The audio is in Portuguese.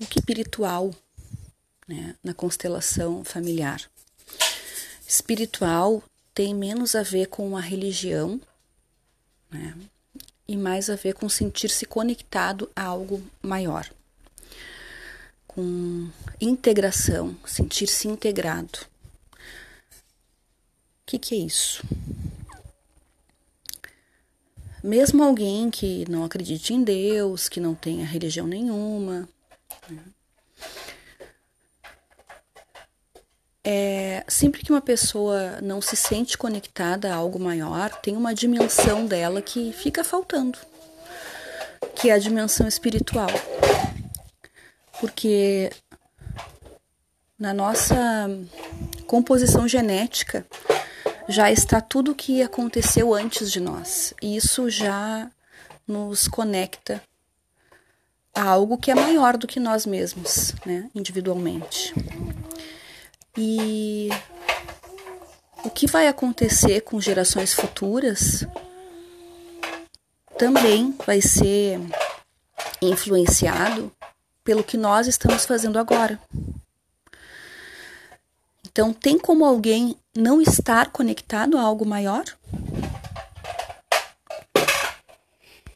o que espiritual né, na constelação familiar. Espiritual tem menos a ver com a religião né, e mais a ver com sentir-se conectado a algo maior, com integração, sentir-se integrado. O que, que é isso? Mesmo alguém que não acredite em Deus, que não tenha religião nenhuma? É sempre que uma pessoa não se sente conectada a algo maior, tem uma dimensão dela que fica faltando, que é a dimensão espiritual. Porque na nossa composição genética já está tudo o que aconteceu antes de nós. E isso já nos conecta a algo que é maior do que nós mesmos, né, individualmente. E o que vai acontecer com gerações futuras também vai ser influenciado pelo que nós estamos fazendo agora. Então, tem como alguém não estar conectado a algo maior?